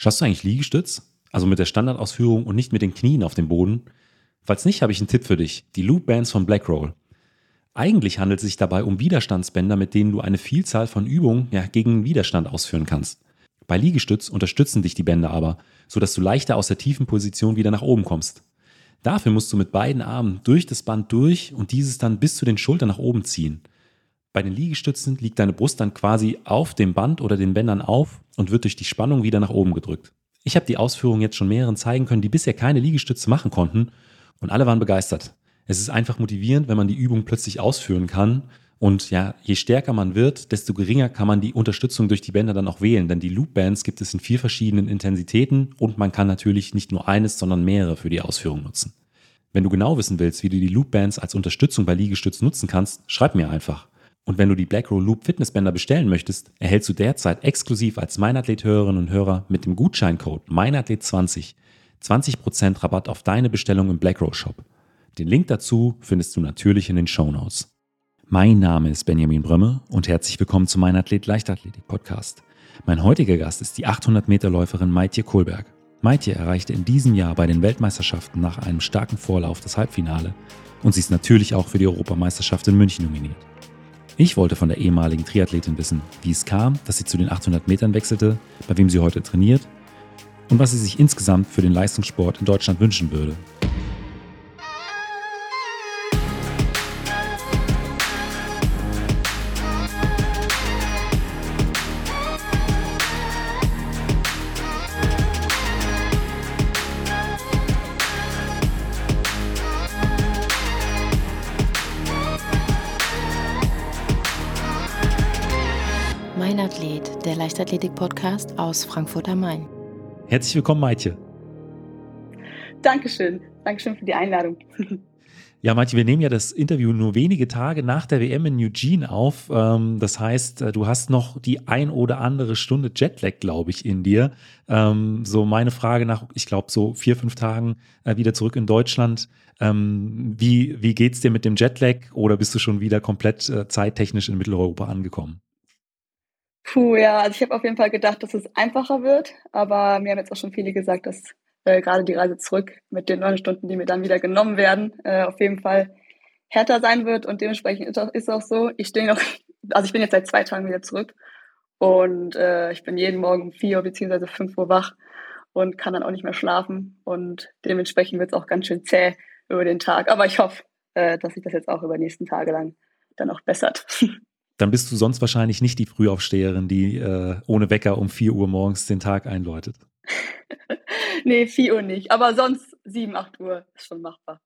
Schaffst du eigentlich Liegestütz? Also mit der Standardausführung und nicht mit den Knien auf dem Boden? Falls nicht, habe ich einen Tipp für dich. Die Loop Bands von Blackroll. Eigentlich handelt es sich dabei um Widerstandsbänder, mit denen du eine Vielzahl von Übungen ja, gegen Widerstand ausführen kannst. Bei Liegestütz unterstützen dich die Bänder aber, sodass du leichter aus der tiefen Position wieder nach oben kommst. Dafür musst du mit beiden Armen durch das Band durch und dieses dann bis zu den Schultern nach oben ziehen. Bei den Liegestützen liegt deine Brust dann quasi auf dem Band oder den Bändern auf und wird durch die Spannung wieder nach oben gedrückt. Ich habe die Ausführungen jetzt schon mehreren zeigen können, die bisher keine Liegestütze machen konnten und alle waren begeistert. Es ist einfach motivierend, wenn man die Übung plötzlich ausführen kann und ja, je stärker man wird, desto geringer kann man die Unterstützung durch die Bänder dann auch wählen, denn die Loop Bands gibt es in vier verschiedenen Intensitäten und man kann natürlich nicht nur eines, sondern mehrere für die Ausführung nutzen. Wenn du genau wissen willst, wie du die Loop Bands als Unterstützung bei Liegestütz nutzen kannst, schreib mir einfach. Und wenn du die Blackroll Loop Fitnessbänder bestellen möchtest, erhältst du derzeit exklusiv als Meinathlet-Hörerinnen und Hörer mit dem Gutscheincode Meinathlet20 20% Rabatt auf deine Bestellung im Blackroll Shop. Den Link dazu findest du natürlich in den Show Notes. Mein Name ist Benjamin Brömme und herzlich willkommen zu meinem Athlet Leichtathletik Podcast. Mein heutiger Gast ist die 800 Meter Läuferin Maitje Kohlberg. Maitje erreichte in diesem Jahr bei den Weltmeisterschaften nach einem starken Vorlauf das Halbfinale und sie ist natürlich auch für die Europameisterschaft in München nominiert. Ich wollte von der ehemaligen Triathletin wissen, wie es kam, dass sie zu den 800 Metern wechselte, bei wem sie heute trainiert und was sie sich insgesamt für den Leistungssport in Deutschland wünschen würde. Leichtathletik-Podcast aus Frankfurt am Main. Herzlich willkommen, Maitje. Dankeschön. Dankeschön für die Einladung. Ja, Maitje, wir nehmen ja das Interview nur wenige Tage nach der WM in Eugene auf. Ähm, das heißt, äh, du hast noch die ein oder andere Stunde Jetlag, glaube ich, in dir. Ähm, so meine Frage nach, ich glaube, so vier, fünf Tagen äh, wieder zurück in Deutschland. Ähm, wie, wie geht's dir mit dem Jetlag oder bist du schon wieder komplett äh, zeittechnisch in Mitteleuropa angekommen? Puh, ja, also ich habe auf jeden Fall gedacht, dass es einfacher wird, aber mir haben jetzt auch schon viele gesagt, dass äh, gerade die Reise zurück mit den neun Stunden, die mir dann wieder genommen werden, äh, auf jeden Fall härter sein wird und dementsprechend ist auch, ist auch so. Ich stehe noch, also ich bin jetzt seit zwei Tagen wieder zurück und äh, ich bin jeden Morgen um vier bzw. fünf Uhr wach und kann dann auch nicht mehr schlafen und dementsprechend wird es auch ganz schön zäh über den Tag. Aber ich hoffe, äh, dass sich das jetzt auch über die nächsten Tage lang dann auch bessert. dann bist du sonst wahrscheinlich nicht die Frühaufsteherin, die äh, ohne Wecker um 4 Uhr morgens den Tag einläutet. nee, 4 Uhr nicht. Aber sonst 7, 8 Uhr ist schon machbar.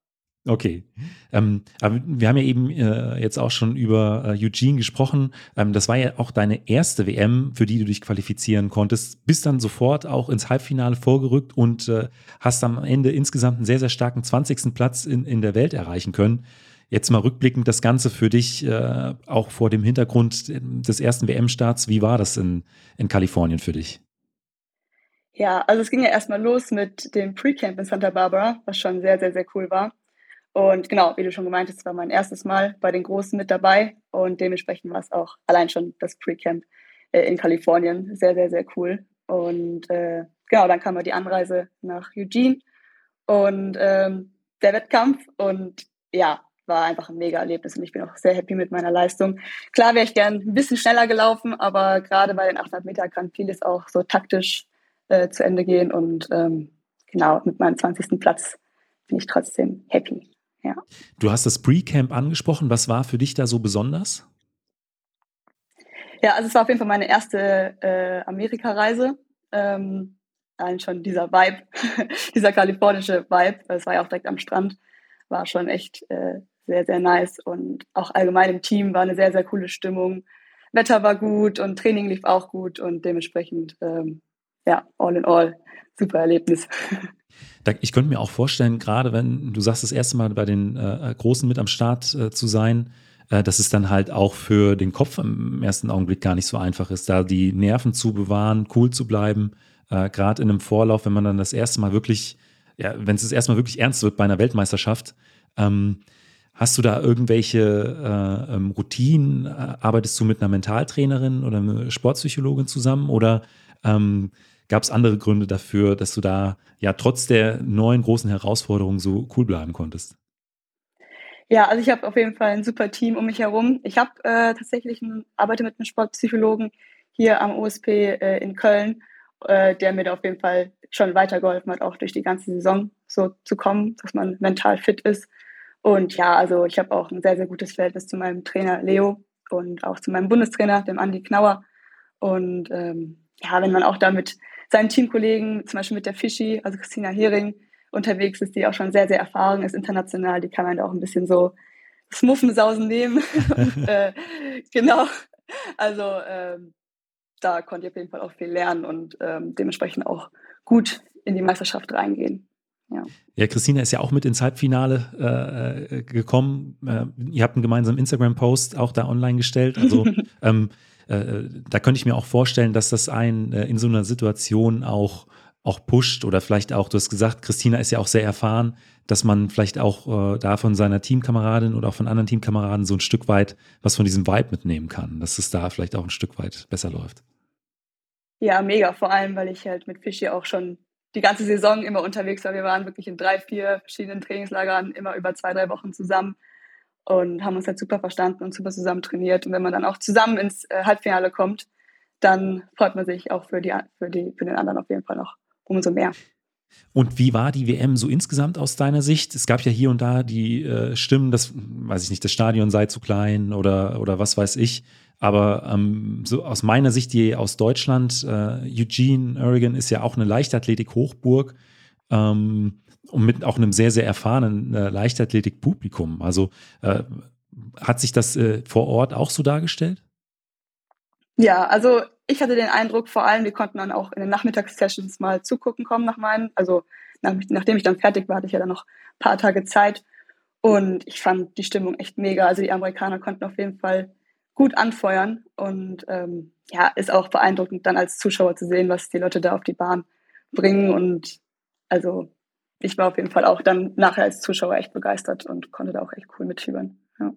Okay. Ähm, aber wir haben ja eben äh, jetzt auch schon über äh, Eugene gesprochen. Ähm, das war ja auch deine erste WM, für die du dich qualifizieren konntest. Bist dann sofort auch ins Halbfinale vorgerückt und äh, hast am Ende insgesamt einen sehr, sehr starken 20. Platz in, in der Welt erreichen können. Jetzt mal rückblickend das Ganze für dich, äh, auch vor dem Hintergrund des ersten WM-Starts, wie war das in, in Kalifornien für dich? Ja, also es ging ja erstmal los mit dem Pre-Camp in Santa Barbara, was schon sehr, sehr, sehr cool war. Und genau, wie du schon gemeint hast, war mein erstes Mal bei den Großen mit dabei und dementsprechend war es auch allein schon das Pre-Camp äh, in Kalifornien sehr, sehr, sehr cool. Und äh, genau, dann kam die Anreise nach Eugene und ähm, der Wettkampf und ja, war einfach ein mega Erlebnis und ich bin auch sehr happy mit meiner Leistung. Klar wäre ich gern ein bisschen schneller gelaufen, aber gerade bei den 800 Meter kann vieles auch so taktisch äh, zu Ende gehen und ähm, genau mit meinem 20. Platz bin ich trotzdem happy. Ja. Du hast das Pre-Camp angesprochen. Was war für dich da so besonders? Ja, also es war auf jeden Fall meine erste äh, Amerika-Reise. Ähm, allein schon dieser Vibe, dieser kalifornische Vibe, es war ja auch direkt am Strand, war schon echt äh, sehr, sehr nice. Und auch allgemein im Team war eine sehr, sehr coole Stimmung. Wetter war gut und Training lief auch gut und dementsprechend, ähm, ja, all in all, super Erlebnis. Ich könnte mir auch vorstellen, gerade wenn du sagst, das erste Mal bei den äh, Großen mit am Start äh, zu sein, äh, dass es dann halt auch für den Kopf im ersten Augenblick gar nicht so einfach ist, da die Nerven zu bewahren, cool zu bleiben, äh, gerade in einem Vorlauf, wenn man dann das erste Mal wirklich, ja, wenn es das erste Mal wirklich ernst wird bei einer Weltmeisterschaft, ähm, Hast du da irgendwelche äh, ähm, Routinen? Arbeitest du mit einer Mentaltrainerin oder einer Sportpsychologin zusammen? Oder ähm, gab es andere Gründe dafür, dass du da ja trotz der neuen großen Herausforderungen so cool bleiben konntest? Ja, also ich habe auf jeden Fall ein super Team um mich herum. Ich habe äh, tatsächlich einen, arbeite mit einem Sportpsychologen hier am USP äh, in Köln, äh, der mir da auf jeden Fall schon weitergeholfen hat, auch durch die ganze Saison so zu kommen, dass man mental fit ist. Und ja, also ich habe auch ein sehr, sehr gutes Verhältnis zu meinem Trainer Leo und auch zu meinem Bundestrainer, dem Andi Knauer. Und ähm, ja, wenn man auch da mit seinen Teamkollegen, zum Beispiel mit der Fischi, also Christina Hering, unterwegs ist, die auch schon sehr, sehr erfahren ist international. Die kann man da auch ein bisschen so Smuffensausen nehmen. und, äh, genau. Also ähm, da konnte ich auf jeden Fall auch viel lernen und ähm, dementsprechend auch gut in die Meisterschaft reingehen. Ja. ja, Christina ist ja auch mit ins Halbfinale äh, gekommen. Äh, ihr habt einen gemeinsamen Instagram-Post auch da online gestellt. Also ähm, äh, da könnte ich mir auch vorstellen, dass das einen äh, in so einer Situation auch auch pusht oder vielleicht auch, du hast gesagt, Christina ist ja auch sehr erfahren, dass man vielleicht auch äh, da von seiner Teamkameradin oder auch von anderen Teamkameraden so ein Stück weit was von diesem Vibe mitnehmen kann, dass es da vielleicht auch ein Stück weit besser läuft. Ja, mega, vor allem, weil ich halt mit Fischi auch schon die ganze Saison immer unterwegs war. Wir waren wirklich in drei, vier verschiedenen Trainingslagern immer über zwei, drei Wochen zusammen und haben uns halt super verstanden und super zusammen trainiert. Und wenn man dann auch zusammen ins äh, Halbfinale kommt, dann freut man sich auch für, die, für, die, für den anderen auf jeden Fall noch umso mehr. Und wie war die WM so insgesamt aus deiner Sicht? Es gab ja hier und da die äh, Stimmen, das weiß ich nicht, das Stadion sei zu klein oder, oder was weiß ich. Aber ähm, so aus meiner Sicht, die aus Deutschland, äh, Eugene, Oregon ist ja auch eine Leichtathletik-Hochburg ähm, und mit auch einem sehr, sehr erfahrenen äh, Leichtathletik-Publikum. Also äh, hat sich das äh, vor Ort auch so dargestellt? Ja, also ich hatte den Eindruck, vor allem, wir konnten dann auch in den Nachmittagssessions mal zugucken kommen nach meinen. Also nach, nachdem ich dann fertig war, hatte ich ja dann noch ein paar Tage Zeit. Und ich fand die Stimmung echt mega. Also die Amerikaner konnten auf jeden Fall gut anfeuern. Und ähm, ja, ist auch beeindruckend, dann als Zuschauer zu sehen, was die Leute da auf die Bahn bringen. Und also ich war auf jeden Fall auch dann nachher als Zuschauer echt begeistert und konnte da auch echt cool mitfiebern. Ja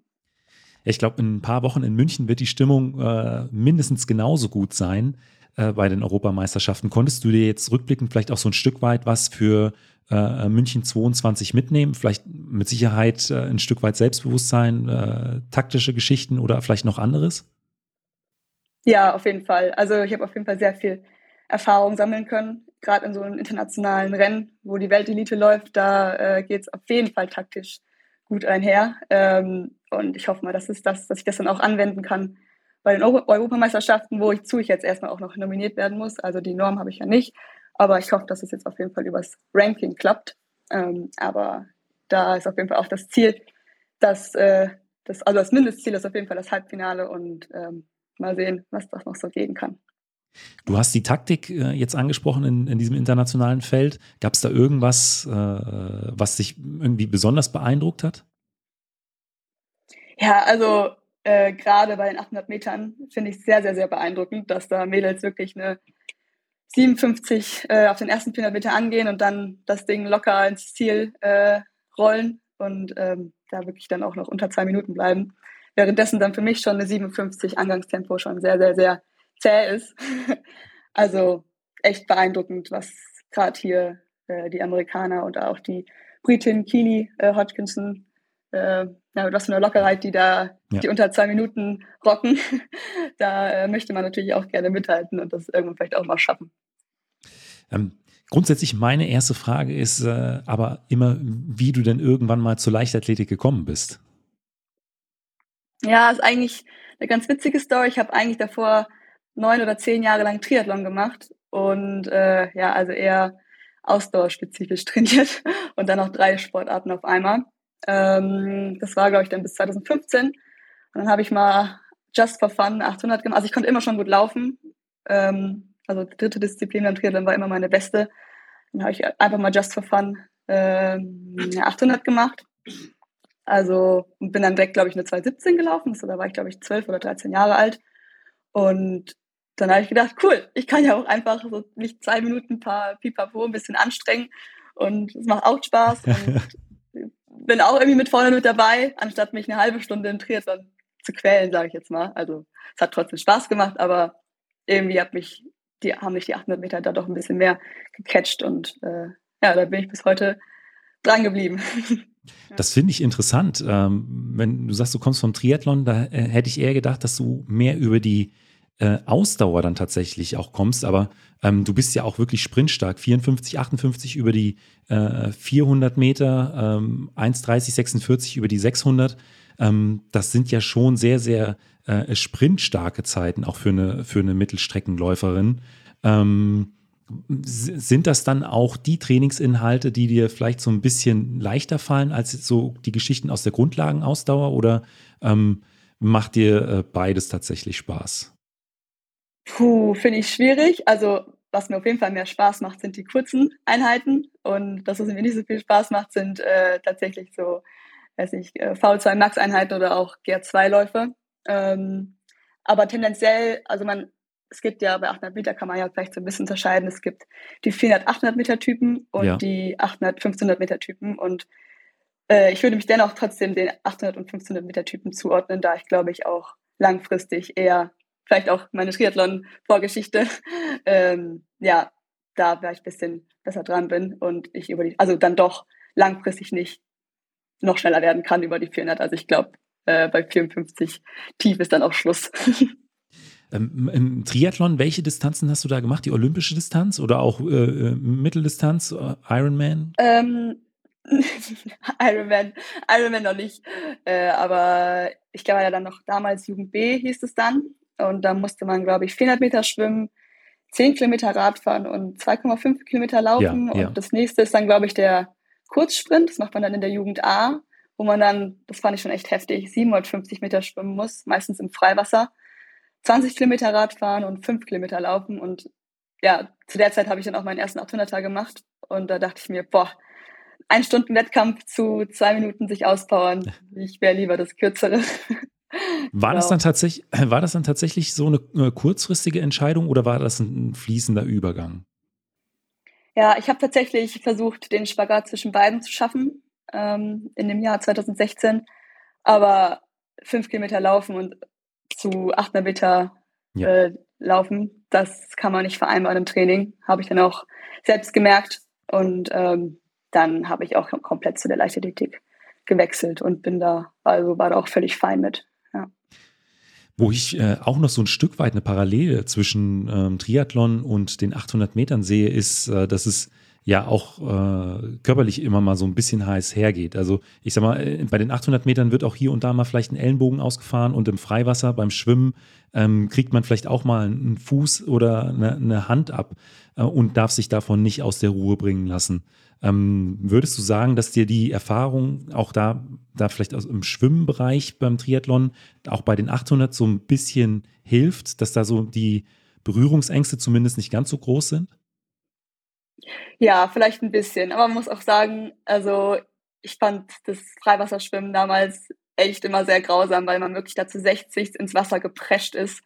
ich glaube, in ein paar Wochen in München wird die Stimmung äh, mindestens genauso gut sein äh, bei den Europameisterschaften. Konntest du dir jetzt rückblickend vielleicht auch so ein Stück weit was für äh, München 22 mitnehmen? Vielleicht mit Sicherheit äh, ein Stück weit Selbstbewusstsein, äh, taktische Geschichten oder vielleicht noch anderes? Ja, auf jeden Fall. Also ich habe auf jeden Fall sehr viel Erfahrung sammeln können, gerade in so einem internationalen Rennen, wo die Weltelite läuft, da äh, geht es auf jeden Fall taktisch gut einher. Ähm, und ich hoffe mal, dass, es das, dass ich das dann auch anwenden kann bei den Euro Europameisterschaften, wo ich zu ich jetzt erstmal auch noch nominiert werden muss. Also die Norm habe ich ja nicht. Aber ich hoffe, dass es jetzt auf jeden Fall übers Ranking klappt. Ähm, aber da ist auf jeden Fall auch das Ziel, dass äh, das, also das Mindestziel ist auf jeden Fall das Halbfinale und ähm, mal sehen, was das noch so geben kann. Du hast die Taktik äh, jetzt angesprochen in, in, diesem internationalen Feld. Gab es da irgendwas, äh, was dich irgendwie besonders beeindruckt hat? Ja, also äh, gerade bei den 800 Metern finde ich sehr, sehr, sehr beeindruckend, dass da Mädels wirklich eine 57 äh, auf den ersten 400 Meter angehen und dann das Ding locker ins Ziel äh, rollen und ähm, da wirklich dann auch noch unter zwei Minuten bleiben. Währenddessen dann für mich schon eine 57 Angangstempo schon sehr, sehr, sehr zäh ist. also echt beeindruckend, was gerade hier äh, die Amerikaner und auch die Britin Keely äh, Hodgkinson, äh, ja, was für eine Lockerheit, die da ja. die unter zwei Minuten rocken. da äh, möchte man natürlich auch gerne mithalten und das irgendwann vielleicht auch mal schaffen. Ähm, grundsätzlich meine erste Frage ist äh, aber immer, wie du denn irgendwann mal zur Leichtathletik gekommen bist. Ja, ist eigentlich eine ganz witzige Story. Ich habe eigentlich davor neun oder zehn Jahre lang Triathlon gemacht und äh, ja, also eher ausdauerspezifisch trainiert und dann noch drei Sportarten auf einmal. Ähm, das war, glaube ich, dann bis 2015. Und dann habe ich mal just for fun 800 gemacht. Also ich konnte immer schon gut laufen. Ähm, also die dritte Disziplin beim Triathlon war immer meine beste. Dann habe ich einfach mal just for fun ähm, 800 gemacht. Also bin dann direkt, glaube ich, eine 217 gelaufen. Also, da war ich, glaube ich, 12 oder 13 Jahre alt. Und dann habe ich gedacht, cool, ich kann ja auch einfach so mich zwei Minuten paar Pipapo ein bisschen anstrengen und es macht auch Spaß und bin auch irgendwie mit vorne mit dabei, anstatt mich eine halbe Stunde im Triathlon zu quälen, sage ich jetzt mal. Also es hat trotzdem Spaß gemacht, aber irgendwie hat mich die haben mich die 800 Meter da doch ein bisschen mehr gecatcht und äh, ja, da bin ich bis heute dran geblieben. Das finde ich interessant. Ähm, wenn du sagst, du kommst vom Triathlon, da äh, hätte ich eher gedacht, dass du mehr über die äh, Ausdauer dann tatsächlich auch kommst. Aber ähm, du bist ja auch wirklich sprintstark. 54, 58 über die äh, 400 Meter, ähm, 1,30, 46 über die 600. Ähm, das sind ja schon sehr, sehr äh, sprintstarke Zeiten, auch für eine, für eine Mittelstreckenläuferin. Ähm, sind das dann auch die Trainingsinhalte, die dir vielleicht so ein bisschen leichter fallen als so die Geschichten aus der Grundlagenausdauer oder ähm, macht dir äh, beides tatsächlich Spaß? Puh, finde ich schwierig. Also, was mir auf jeden Fall mehr Spaß macht, sind die kurzen Einheiten. Und das, was mir nicht so viel Spaß macht, sind äh, tatsächlich so, weiß ich, äh, V2 Max-Einheiten oder auch GR2-Läufe. Ähm, aber tendenziell, also man, es gibt ja bei 800 Meter kann man ja vielleicht so ein bisschen unterscheiden. Es gibt die 400, 800 Meter Typen und ja. die 800, 1500 Meter Typen. Und äh, ich würde mich dennoch trotzdem den 800 und 1500 Meter Typen zuordnen, da ich glaube ich auch langfristig eher vielleicht auch meine Triathlon-Vorgeschichte, ähm, ja, da vielleicht ein bisschen besser dran bin und ich über die, also dann doch langfristig nicht noch schneller werden kann über die 400. Also ich glaube, äh, bei 54 tief ist dann auch Schluss. Ähm, Im Triathlon, welche Distanzen hast du da gemacht? Die olympische Distanz oder auch äh, äh Mitteldistanz, äh, Ironman? Ähm, Ironman, Ironman noch nicht. Äh, aber ich glaube ja dann noch damals Jugend B hieß es dann. Und da musste man, glaube ich, 400 Meter schwimmen, 10 Kilometer Radfahren und 2,5 Kilometer laufen. Ja, ja. Und das nächste ist dann, glaube ich, der Kurzsprint. Das macht man dann in der Jugend A, wo man dann, das fand ich schon echt heftig, 750 Meter schwimmen muss, meistens im Freiwasser. 20 Kilometer Radfahren und 5 Kilometer laufen. Und ja, zu der Zeit habe ich dann auch meinen ersten 800er gemacht. Und da dachte ich mir, boah, ein Stunden Wettkampf zu zwei Minuten sich auspowern. Ich wäre lieber das Kürzere. War, genau. das dann tatsächlich, war das dann tatsächlich so eine, eine kurzfristige Entscheidung oder war das ein fließender Übergang? Ja, ich habe tatsächlich versucht, den Spagat zwischen beiden zu schaffen ähm, in dem Jahr 2016. Aber fünf Kilometer laufen und zu 800 Meter ja. äh, laufen, das kann man nicht vereinbaren im Training, habe ich dann auch selbst gemerkt. Und ähm, dann habe ich auch komplett zu der Leichtathletik gewechselt und bin da, also war da auch völlig fein mit. Wo ich äh, auch noch so ein Stück weit eine Parallele zwischen ähm, Triathlon und den 800 Metern sehe, ist, äh, dass es ja auch äh, körperlich immer mal so ein bisschen heiß hergeht. Also ich sag mal, äh, bei den 800 Metern wird auch hier und da mal vielleicht ein Ellenbogen ausgefahren und im Freiwasser beim Schwimmen ähm, kriegt man vielleicht auch mal einen Fuß oder eine, eine Hand ab äh, und darf sich davon nicht aus der Ruhe bringen lassen. Ähm, würdest du sagen, dass dir die Erfahrung auch da, da vielleicht aus, im Schwimmbereich beim Triathlon, auch bei den 800 so ein bisschen hilft, dass da so die Berührungsängste zumindest nicht ganz so groß sind? Ja, vielleicht ein bisschen. Aber man muss auch sagen, also ich fand das Freiwasserschwimmen damals echt immer sehr grausam, weil man wirklich dazu 60 ins Wasser geprescht ist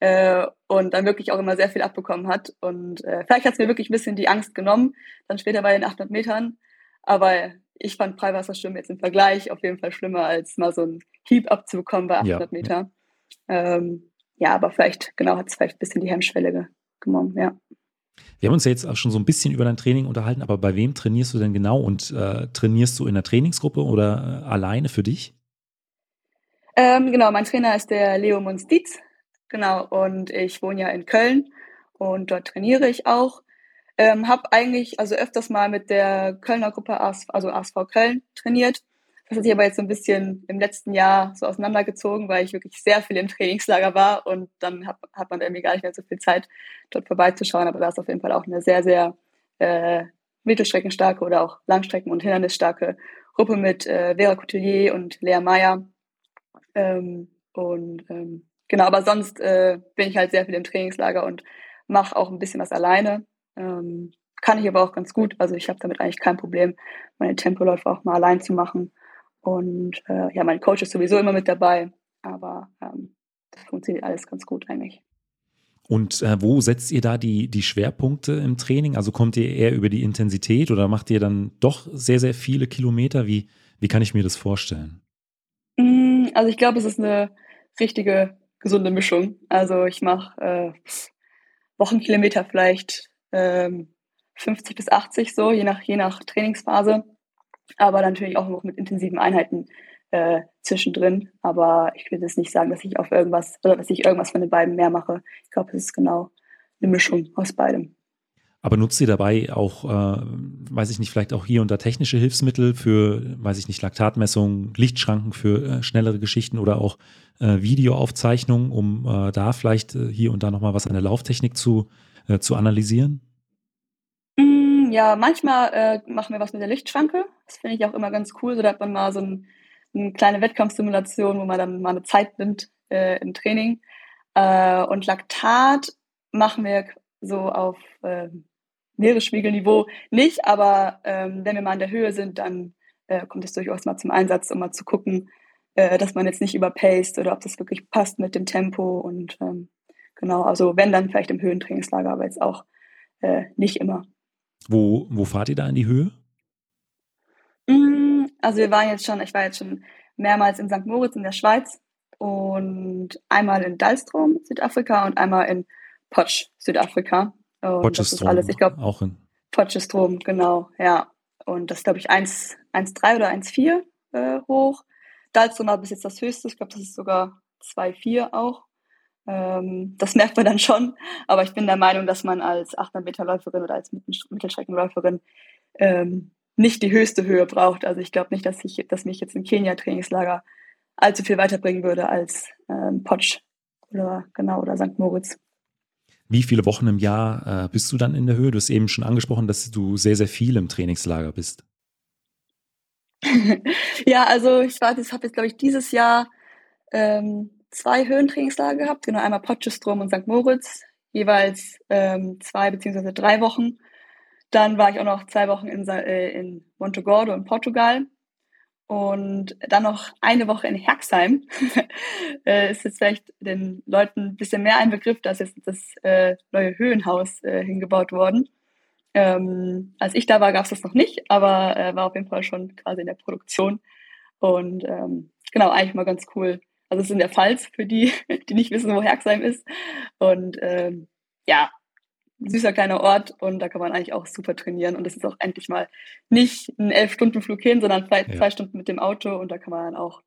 äh, und dann wirklich auch immer sehr viel abbekommen hat. Und äh, vielleicht hat es mir wirklich ein bisschen die Angst genommen, dann später bei den 800 Metern. Aber ich fand Freiwasserschwimmen jetzt im Vergleich auf jeden Fall schlimmer, als mal so einen Hieb abzubekommen bei 800 ja, Meter. Ja. Ähm, ja, aber vielleicht, genau, hat es vielleicht ein bisschen die Hemmschwelle genommen, ja. Wir haben uns ja jetzt auch schon so ein bisschen über dein Training unterhalten, aber bei wem trainierst du denn genau und äh, trainierst du in der Trainingsgruppe oder äh, alleine für dich? Ähm, genau, mein Trainer ist der Leo Munstiz. Genau, und ich wohne ja in Köln und dort trainiere ich auch. Ähm, habe eigentlich also öfters mal mit der Kölner Gruppe, AS, also ASV Köln, trainiert. Das hat sich aber jetzt so ein bisschen im letzten Jahr so auseinandergezogen, weil ich wirklich sehr viel im Trainingslager war und dann hat, hat man irgendwie gar nicht mehr so viel Zeit, dort vorbeizuschauen. Aber da ist auf jeden Fall auch eine sehr, sehr äh, mittelstreckenstarke oder auch Langstrecken- und Hindernisstarke Gruppe mit äh, Vera Coutelier und Lea Meyer. Ähm, und ähm, Genau, aber sonst äh, bin ich halt sehr viel im Trainingslager und mache auch ein bisschen was alleine. Ähm, kann ich aber auch ganz gut. Also ich habe damit eigentlich kein Problem, meine Tempoläufe auch mal allein zu machen. Und äh, ja, mein Coach ist sowieso immer mit dabei, aber ähm, das funktioniert alles ganz gut eigentlich. Und äh, wo setzt ihr da die, die Schwerpunkte im Training? Also kommt ihr eher über die Intensität oder macht ihr dann doch sehr, sehr viele Kilometer? Wie, wie kann ich mir das vorstellen? Mm, also ich glaube, es ist eine richtige gesunde Mischung. Also ich mache äh, Wochenkilometer vielleicht ähm, 50 bis 80 so, je nach, je nach Trainingsphase. Aber natürlich auch noch mit intensiven Einheiten äh, zwischendrin. Aber ich will jetzt nicht sagen, dass ich auf irgendwas oder dass ich irgendwas von den beiden mehr mache. Ich glaube, es ist genau eine Mischung aus beidem. Aber nutzt ihr dabei auch, äh, weiß ich nicht, vielleicht auch hier und da technische Hilfsmittel für, weiß ich nicht, Laktatmessung, Lichtschranken für äh, schnellere Geschichten oder auch äh, Videoaufzeichnungen, um äh, da vielleicht äh, hier und da nochmal was an der Lauftechnik zu, äh, zu analysieren? Mm, ja, manchmal machen wir was mit der Lichtschranke. Das finde ich auch immer ganz cool. So da hat man mal so ein, eine kleine Wettkampfsimulation, wo man dann mal eine Zeit nimmt im Training. und Laktat machen wir so auf ähm, Meeresspiegelniveau nicht, aber ähm, wenn wir mal in der Höhe sind, dann äh, kommt es durchaus mal zum Einsatz, um mal zu gucken, äh, dass man jetzt nicht überpaced oder ob das wirklich passt mit dem Tempo und ähm, genau, also wenn dann vielleicht im Höhentrainingslager, aber jetzt auch äh, nicht immer. Wo, wo fahrt ihr da in die Höhe? Mm, also wir waren jetzt schon, ich war jetzt schon mehrmals in St. Moritz in der Schweiz und einmal in Dalstrom, Südafrika und einmal in Potsch, Südafrika. Und das ist alles, ich glaube, auch in Potchestrom, genau, ja. Und das ist, glaube ich, 1,3 oder 1,4 äh, hoch. Dalstrom war bis jetzt das höchste. Ich glaube, das ist sogar 2,4 auch. Ähm, das merkt man dann schon. Aber ich bin der Meinung, dass man als 800 Meter Läuferin oder als Mittelstreckenläuferin ähm, nicht die höchste Höhe braucht. Also ich glaube nicht, dass, ich, dass mich jetzt ein Kenia-Trainingslager allzu viel weiterbringen würde als ähm, Potsch oder genau oder St. Moritz. Wie viele Wochen im Jahr äh, bist du dann in der Höhe? Du hast eben schon angesprochen, dass du sehr, sehr viel im Trainingslager bist. ja, also ich war, das habe jetzt, glaube ich, dieses Jahr ähm, zwei Höhentrainingslager gehabt, genau einmal Potchefstroom und St. Moritz, jeweils ähm, zwei beziehungsweise drei Wochen. Dann war ich auch noch zwei Wochen in, äh, in Montegordo in Portugal und dann noch eine Woche in Herxheim. äh, ist jetzt vielleicht den Leuten ein bisschen mehr ein Begriff, da ist jetzt das äh, neue Höhenhaus äh, hingebaut worden. Ähm, als ich da war, gab es das noch nicht, aber äh, war auf jeden Fall schon quasi in der Produktion. Und ähm, genau, eigentlich mal ganz cool. Also es ist in der Pfalz für die, die nicht wissen, wo Herxheim ist. Und ähm, ja, süßer kleiner Ort und da kann man eigentlich auch super trainieren. Und es ist auch endlich mal nicht ein elf Stunden Flug hin, sondern vielleicht ja. zwei Stunden mit dem Auto und da kann man dann auch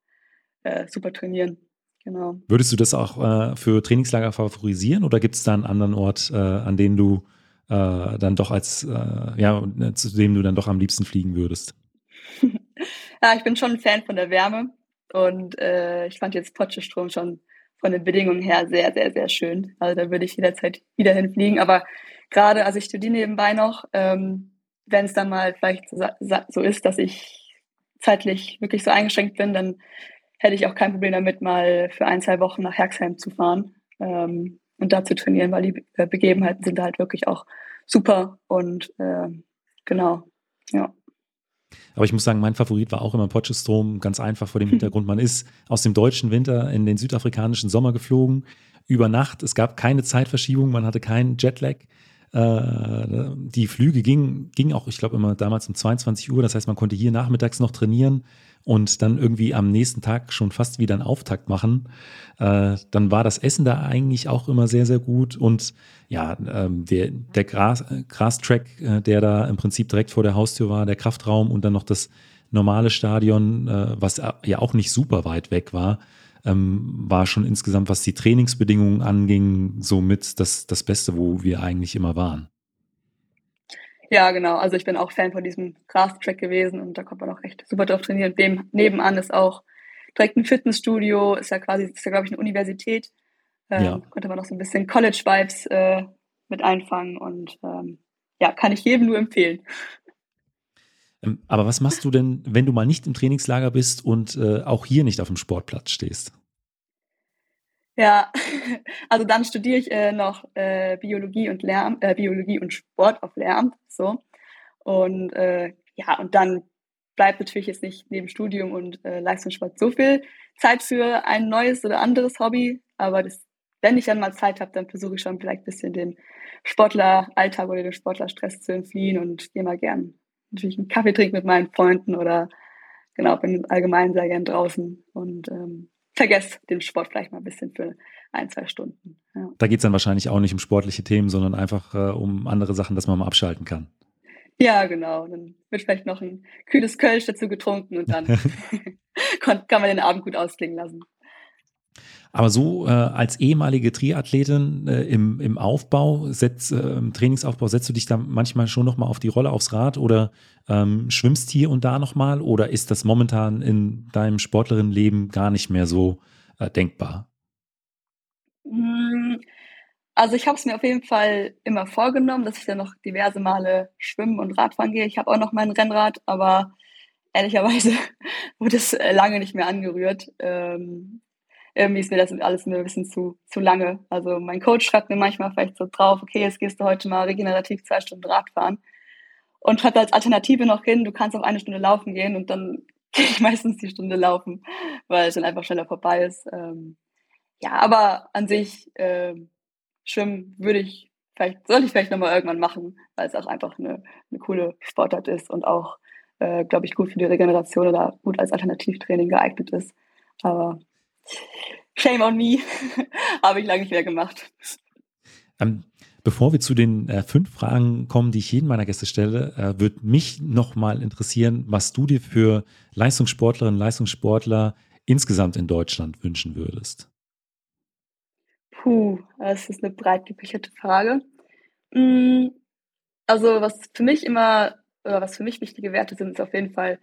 äh, super trainieren. Genau. Würdest du das auch äh, für Trainingslager favorisieren oder gibt es da einen anderen Ort, äh, an den du äh, dann doch als, äh, ja, zu dem du dann doch am liebsten fliegen würdest? ja, ich bin schon ein Fan von der Wärme und äh, ich fand jetzt Potschestrom schon von den Bedingungen her sehr, sehr, sehr schön. Also da würde ich jederzeit wieder hinfliegen. Aber gerade, also ich studiere nebenbei noch, ähm, wenn es dann mal vielleicht so, ist, dass ich zeitlich wirklich so eingeschränkt bin, dann hätte ich auch kein Problem damit, mal für ein, zwei Wochen nach Herxheim zu fahren ähm, und da zu trainieren, weil die äh, Begebenheiten sind halt wirklich auch super und äh, genau, ja. Aber ich muss sagen, mein Favorit war auch immer Potchefstroom, ganz einfach vor dem Hintergrund. Man ist aus dem deutschen Winter in den südafrikanischen Sommer geflogen, über Nacht. Es gab keine Zeitverschiebung, man hatte keinen Jetlag. Äh, die Flüge gingen, gingen auch, ich glaube, immer damals um 22 Uhr. Das heißt, man konnte hier nachmittags noch trainieren und dann irgendwie am nächsten Tag schon fast wieder einen Auftakt machen. Äh, dann war das Essen da eigentlich auch immer sehr, sehr gut. Und ja, ähm, der, der Gras, Grastrack, äh, der da im Prinzip direkt vor der Haustür war, der Kraftraum und dann noch das normale Stadion, äh, was ja auch nicht super weit weg war, ähm, war schon insgesamt, was die Trainingsbedingungen anging, somit das, das Beste, wo wir eigentlich immer waren. Ja, genau. Also ich bin auch Fan von diesem Grastrack gewesen und da kommt man auch echt super drauf trainieren. Dem, nebenan ist auch direkt ein Fitnessstudio, ist ja quasi, ist ja glaube ich eine Universität. Ähm, ja. Konnte man auch so ein bisschen College-Vibes äh, mit einfangen und ähm, ja, kann ich jedem nur empfehlen. Ähm, aber was machst du denn, wenn du mal nicht im Trainingslager bist und äh, auch hier nicht auf dem Sportplatz stehst? Ja, also dann studiere ich äh, noch äh, Biologie und Lärm, äh, Biologie und Sport auf Lärm, so. Und äh, ja, und dann bleibt natürlich jetzt nicht neben Studium und äh, Leistungssport so viel Zeit für ein neues oder anderes Hobby, aber das, wenn ich dann mal Zeit habe, dann versuche ich schon vielleicht ein bisschen dem Sportleralltag oder dem Sportlerstress zu entfliehen und gehe mal gern natürlich einen Kaffee trinken mit meinen Freunden oder genau, bin allgemein sehr gern draußen und ähm, vergesse den Sport vielleicht mal ein bisschen für ein, zwei Stunden. Ja. Da geht es dann wahrscheinlich auch nicht um sportliche Themen, sondern einfach äh, um andere Sachen, dass man mal abschalten kann. Ja, genau. Dann wird vielleicht noch ein kühles Kölsch dazu getrunken und dann kann man den Abend gut ausklingen lassen. Aber so äh, als ehemalige Triathletin äh, im, im Aufbau, setz, äh, im Trainingsaufbau, setzt du dich da manchmal schon nochmal auf die Rolle aufs Rad oder ähm, schwimmst hier und da nochmal? Oder ist das momentan in deinem Sportlerinnenleben gar nicht mehr so äh, denkbar? Hm, also ich habe es mir auf jeden Fall immer vorgenommen, dass ich dann noch diverse Male schwimmen und Radfahren gehe. Ich habe auch noch mein Rennrad, aber ehrlicherweise wurde es äh, lange nicht mehr angerührt. Ähm, irgendwie ist mir das alles ein bisschen zu, zu lange. Also mein Coach schreibt mir manchmal vielleicht so drauf, okay, jetzt gehst du heute mal regenerativ zwei Stunden Radfahren und schreibt als Alternative noch hin, du kannst auch eine Stunde laufen gehen und dann gehe ich meistens die Stunde laufen, weil es dann einfach schneller vorbei ist. Ähm, ja, aber an sich äh, schwimmen würde ich vielleicht, soll ich vielleicht nochmal irgendwann machen, weil es auch einfach eine, eine coole Sportart ist und auch, äh, glaube ich, gut für die Regeneration oder gut als Alternativtraining geeignet ist. Aber Shame on me. Habe ich lange nicht mehr gemacht. Ähm, bevor wir zu den äh, fünf Fragen kommen, die ich jedem meiner Gäste stelle, äh, würde mich nochmal interessieren, was du dir für Leistungssportlerinnen, Leistungssportler insgesamt in Deutschland wünschen würdest. Puh, das ist eine breit gefächerte Frage. Mm, also was für mich immer, oder was für mich wichtige Werte sind, ist auf jeden Fall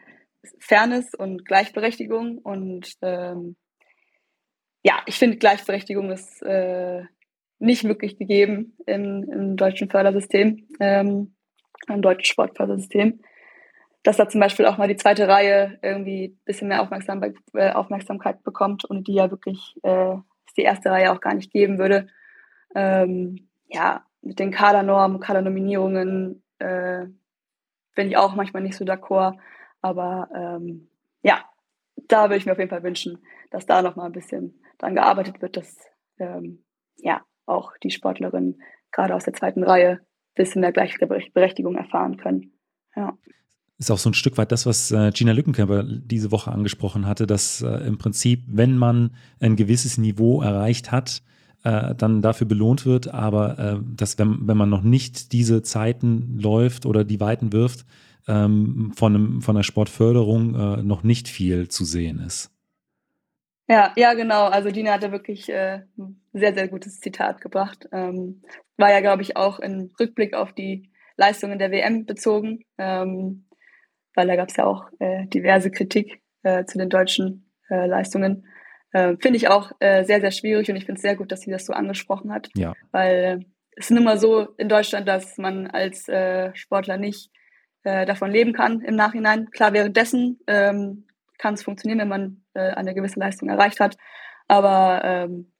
Fairness und Gleichberechtigung und ähm, ja, ich finde, Gleichberechtigung ist äh, nicht wirklich gegeben im, im deutschen Fördersystem, ähm, im deutschen Sportfördersystem. Dass da zum Beispiel auch mal die zweite Reihe irgendwie ein bisschen mehr Aufmerksamkeit, äh, Aufmerksamkeit bekommt, ohne die ja wirklich äh, die erste Reihe auch gar nicht geben würde. Ähm, ja, mit den Kadernormen, Kadernominierungen äh, bin ich auch manchmal nicht so d'accord. Aber ähm, ja, da würde ich mir auf jeden Fall wünschen, dass da noch mal ein bisschen daran gearbeitet wird, dass ähm, ja auch die Sportlerinnen gerade aus der zweiten Reihe ein bisschen mehr Gleichberechtigung erfahren können. Ja. Ist auch so ein Stück weit das, was äh, Gina Lückenkämper diese Woche angesprochen hatte, dass äh, im Prinzip, wenn man ein gewisses Niveau erreicht hat, äh, dann dafür belohnt wird, aber äh, dass, wenn, wenn man noch nicht diese Zeiten läuft oder die Weiten wirft, ähm, von, einem, von der Sportförderung äh, noch nicht viel zu sehen ist. Ja, ja, genau. Also Dina hatte wirklich äh, ein sehr, sehr gutes Zitat gebracht. Ähm, war ja, glaube ich, auch im Rückblick auf die Leistungen der WM bezogen, ähm, weil da gab es ja auch äh, diverse Kritik äh, zu den deutschen äh, Leistungen. Äh, finde ich auch äh, sehr, sehr schwierig und ich finde es sehr gut, dass sie das so angesprochen hat. Ja. Weil es ist nun mal so in Deutschland, dass man als Sportler nicht davon leben kann im Nachhinein. Klar, währenddessen ähm, kann es funktionieren, wenn man äh, eine gewisse Leistung erreicht hat. Aber ähm,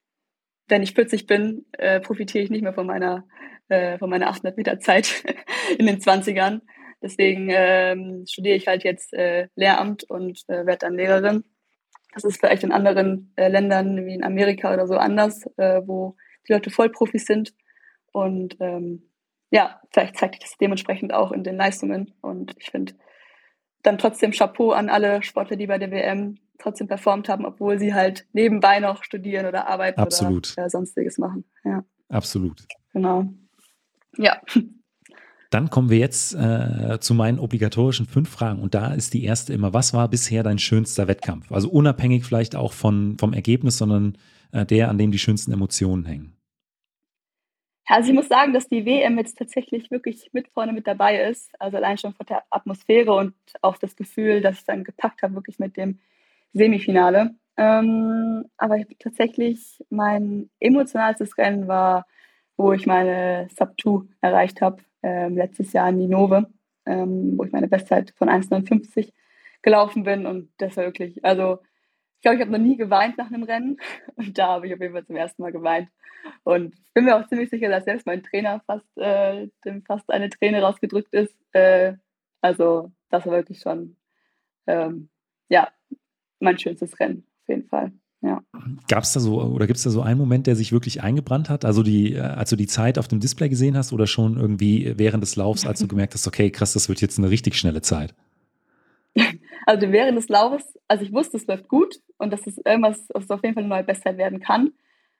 wenn ich 40 bin, äh, profitiere ich nicht mehr von meiner, äh, von meiner 800 Meter Zeit in den 20ern. Deswegen ähm, studiere ich halt jetzt äh, Lehramt und äh, werde dann Lehrerin. Das ist vielleicht in anderen äh, Ländern wie in Amerika oder so anders, äh, wo die Leute Vollprofis sind. Und ähm, ja, vielleicht zeigt sich das dementsprechend auch in den Leistungen. Und ich finde, dann trotzdem Chapeau an alle Sportler, die bei der WM trotzdem performt haben, obwohl sie halt nebenbei noch studieren oder arbeiten Absolut. oder äh, sonstiges machen. Ja. Absolut. Genau. Ja. Dann kommen wir jetzt äh, zu meinen obligatorischen fünf Fragen. Und da ist die erste immer, was war bisher dein schönster Wettkampf? Also unabhängig vielleicht auch von, vom Ergebnis, sondern äh, der, an dem die schönsten Emotionen hängen. Also ich muss sagen, dass die WM jetzt tatsächlich wirklich mit vorne mit dabei ist. Also allein schon von der Atmosphäre und auch das Gefühl, dass ich dann gepackt habe, wirklich mit dem Semifinale. Ähm, aber tatsächlich mein emotionalstes Rennen war, wo ich meine Sub 2 erreicht habe, ähm, letztes Jahr in Ninove, ähm, wo ich meine Bestzeit von 1,59 gelaufen bin. Und das war wirklich, also glaube, ich habe noch nie geweint nach einem Rennen und da habe ich auf jeden Fall zum ersten Mal geweint. Und ich bin mir auch ziemlich sicher, dass selbst mein Trainer fast, äh, dem fast eine Träne rausgedrückt ist. Äh, also das war wirklich schon, ähm, ja, mein schönstes Rennen auf jeden Fall. Ja. Gab es da so oder gibt es da so einen Moment, der sich wirklich eingebrannt hat? Also die, äh, als du die Zeit auf dem Display gesehen hast oder schon irgendwie während des Laufs, als du gemerkt hast, okay, krass, das wird jetzt eine richtig schnelle Zeit? Also während des Laufes, also ich wusste, es läuft gut und dass es irgendwas, dass es auf jeden Fall eine neue Bestzeit werden kann.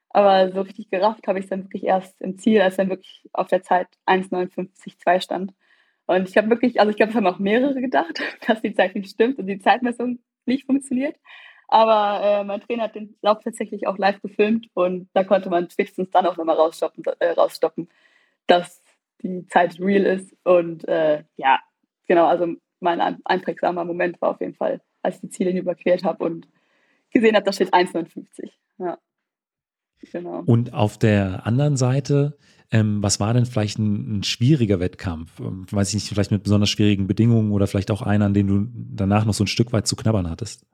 Aber so richtig gerafft habe ich es dann wirklich erst im Ziel, als dann wirklich auf der Zeit 1,59,2 stand. Und ich habe wirklich, also ich glaube, es haben auch mehrere gedacht, dass die Zeit nicht stimmt und die Zeitmessung nicht funktioniert. Aber äh, mein Trainer hat den Lauf tatsächlich auch live gefilmt und da konnte man spätestens dann auch nochmal rausstoppen, äh, rausstoppen, dass die Zeit real ist. Und äh, ja, genau, also mein einprägsamer Moment war auf jeden Fall, als ich die Ziele überquert habe und gesehen habe, da steht 1,59. Ja. Genau. Und auf der anderen Seite, ähm, was war denn vielleicht ein, ein, schwieriger Wettkampf? Ähm, weiß ich nicht, vielleicht mit besonders schwierigen Bedingungen oder vielleicht auch einer, an dem du danach noch so ein Stück weit zu knabbern hattest?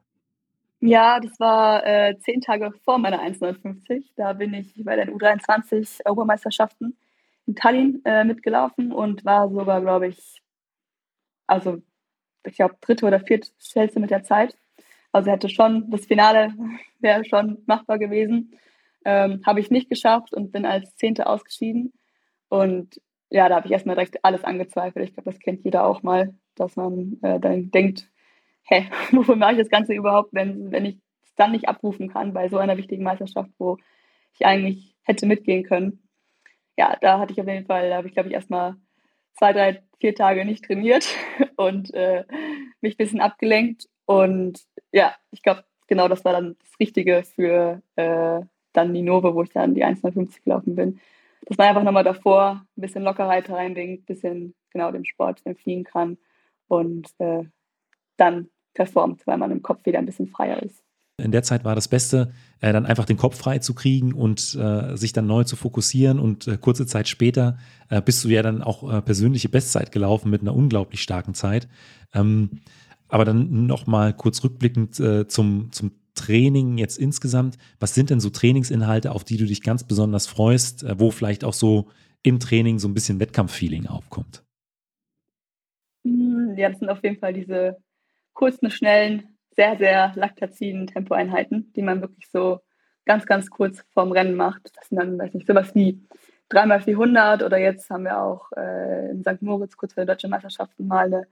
Ja, das war äh, zehn Tage vor meiner 1,59. Da bin ich bei den U23 Europameisterschaften in Tallinn äh, mitgelaufen und war sogar, glaube ich, also ich glaube, dritte oder vierte schnellste mit der Zeit. Also hätte schon, das Finale wäre schon machbar gewesen. Ähm, habe ich nicht geschafft und bin als Zehnte ausgeschieden. Und ja, da habe ich erstmal direkt alles angezweifelt. Ich glaube, das kennt jeder auch mal, dass man äh, dann denkt, hä, wofür mache ich das Ganze überhaupt, wenn, wenn ich es dann nicht abrufen kann bei so einer wichtigen Meisterschaft, wo ich eigentlich hätte mitgehen können. Ja, da hatte ich auf jeden Fall, da habe ich, glaube ich, erstmal zwei, drei, vier Tage nicht trainiert und äh, mich ein bisschen abgelenkt. Und ja, ich glaube, genau das war dann das Richtige für äh, dann die Nove, wo ich dann die 1,50 gelaufen bin. Dass man einfach nochmal davor ein bisschen Lockerheit reinbringt, ein bisschen genau dem Sport entfliehen kann und äh, dann performt, weil man im Kopf wieder ein bisschen freier ist. In der Zeit war das Beste, äh, dann einfach den Kopf frei zu kriegen und äh, sich dann neu zu fokussieren. Und äh, kurze Zeit später äh, bist du ja dann auch äh, persönliche Bestzeit gelaufen mit einer unglaublich starken Zeit. Ähm, aber dann nochmal kurz rückblickend äh, zum, zum Training jetzt insgesamt? Was sind denn so Trainingsinhalte, auf die du dich ganz besonders freust, wo vielleicht auch so im Training so ein bisschen Wettkampffeeling aufkommt? Hm, ja, das sind auf jeden Fall diese kurzen, schnellen, sehr, sehr laktazinen Tempoeinheiten, die man wirklich so ganz, ganz kurz vorm Rennen macht. Das sind dann, weiß nicht, sowas wie 3x400 oder jetzt haben wir auch äh, in St. Moritz kurz vor der Deutschen Meisterschaften mal eine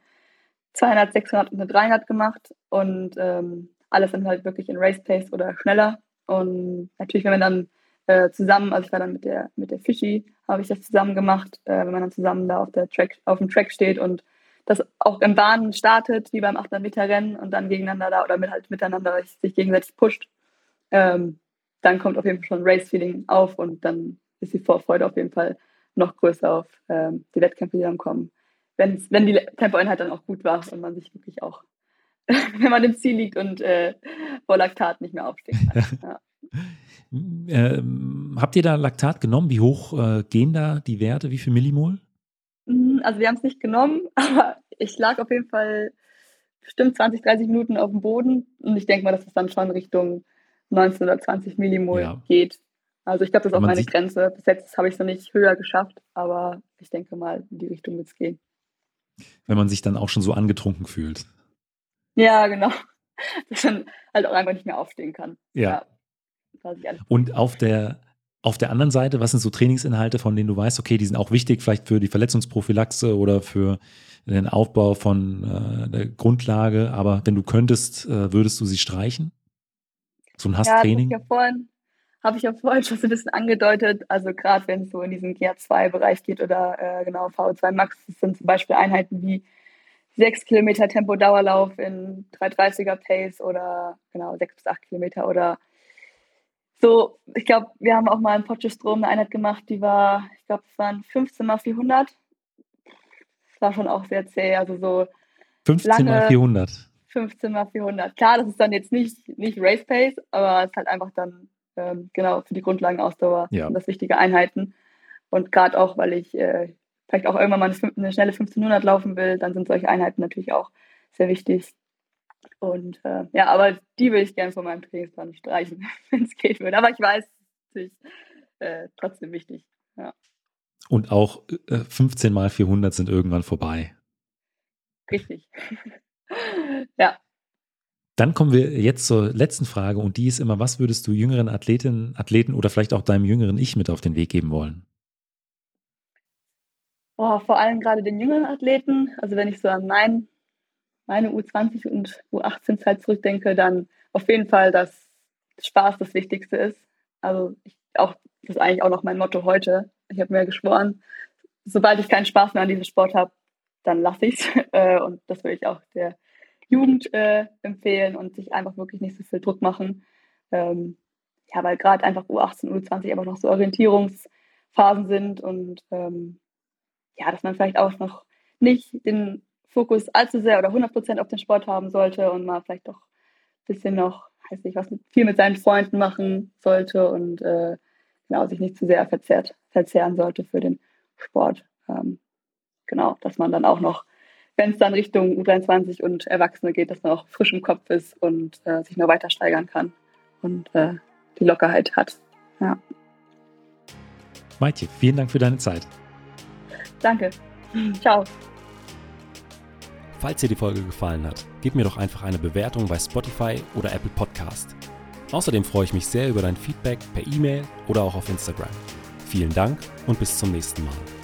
200, 600 und eine 300 gemacht und ähm, alles dann halt wirklich in Race Pace oder schneller. Und natürlich, wenn man dann äh, zusammen, also ich war dann mit der, mit der Fischi, habe ich das zusammen gemacht, äh, wenn man dann zusammen da auf, der Track, auf dem Track steht und das auch im Bahnen startet, wie beim 800 Meter Rennen und dann gegeneinander da oder mit, halt miteinander sich gegenseitig pusht, ähm, dann kommt auf jeden Fall schon Race-Feeling auf und dann ist die Vorfreude auf jeden Fall noch größer auf ähm, die Wettkämpfe, die dann kommen. Wenn's, wenn die Tempoeinheit dann auch gut war und man sich wirklich auch wenn man im Ziel liegt und äh, vor Laktat nicht mehr aufstehen kann. Ja. Ähm, habt ihr da Laktat genommen? Wie hoch äh, gehen da die Werte? Wie viel Millimol? Mm, also wir haben es nicht genommen, aber ich lag auf jeden Fall bestimmt 20, 30 Minuten auf dem Boden und ich denke mal, dass es dann schon Richtung 19 oder 20 Millimol ja. geht. Also ich glaube, das ist auch meine Grenze. Bis jetzt habe ich es noch nicht höher geschafft, aber ich denke mal, in die Richtung wird es gehen. Wenn man sich dann auch schon so angetrunken fühlt. Ja, genau. Dass man halt auch einfach nicht mehr aufstehen kann. Ja. ja Und auf der, auf der anderen Seite, was sind so Trainingsinhalte, von denen du weißt, okay, die sind auch wichtig, vielleicht für die Verletzungsprophylaxe oder für den Aufbau von äh, der Grundlage, aber wenn du könntest, äh, würdest du sie streichen? So ein Hasstraining? Ja, habe ich ja vorhin, habe ich ja vorhin schon so ein bisschen angedeutet. Also gerade wenn es so in diesen GA2-Bereich geht oder äh, genau VO2 Max, das sind zum Beispiel Einheiten wie sechs Kilometer Tempo-Dauerlauf in 330er Pace oder genau sechs bis acht Kilometer oder so. Ich glaube, wir haben auch mal in Potchestrom eine Einheit gemacht, die war, ich glaube, es waren 15 mal 400. Das war schon auch sehr zäh, also so 15 lange, mal 400. 15 mal 400. Klar, das ist dann jetzt nicht, nicht Race Pace, aber es ist halt einfach dann ähm, genau für die Grundlagenausdauer ja. und das wichtige Einheiten. Und gerade auch, weil ich äh, vielleicht auch irgendwann mal eine, eine schnelle 1500 laufen will, dann sind solche Einheiten natürlich auch sehr wichtig. Und äh, ja, aber die will ich gerne von meinem Trainingsplan streichen, wenn es geht würde. Aber ich weiß, es ist äh, trotzdem wichtig. Ja. Und auch äh, 15 mal 400 sind irgendwann vorbei. Richtig. ja. Dann kommen wir jetzt zur letzten Frage und die ist immer, was würdest du jüngeren Athletinnen, Athleten oder vielleicht auch deinem jüngeren Ich mit auf den Weg geben wollen? oh, vor allem gerade den jüngeren Athleten, also wenn ich so an mein, meine U20 und U18-Zeit zurückdenke, dann auf jeden Fall, dass Spaß das Wichtigste ist. Also ich, auch, das ist eigentlich auch noch mein Motto heute. Ich habe mir geschworen, sobald ich keinen Spaß mehr an diesem Sport habe, dann lasse ich es. Äh, und das würde ich auch der Jugend äh, empfehlen und sich einfach wirklich nicht so viel Druck machen. Ähm, ja, weil gerade einfach U18, U20 einfach noch so Orientierungsphasen sind und ähm, ja, dass man vielleicht auch noch nicht den Fokus allzu sehr oder 100% auf den Sport haben sollte und mal vielleicht doch ein bisschen noch, weiß nicht, was mit, viel mit seinen Freunden machen sollte und äh, genau, sich nicht zu sehr verzerrt, verzehren sollte für den Sport. Ähm, genau, dass man dann auch noch, wenn es dann Richtung U23 und Erwachsene geht, dass man auch frisch im Kopf ist und äh, sich noch weiter steigern kann und äh, die Lockerheit hat. Ja. Maitje, vielen Dank für deine Zeit. Danke. Ciao. Falls dir die Folge gefallen hat, gib mir doch einfach eine Bewertung bei Spotify oder Apple Podcast. Außerdem freue ich mich sehr über dein Feedback per E-Mail oder auch auf Instagram. Vielen Dank und bis zum nächsten Mal.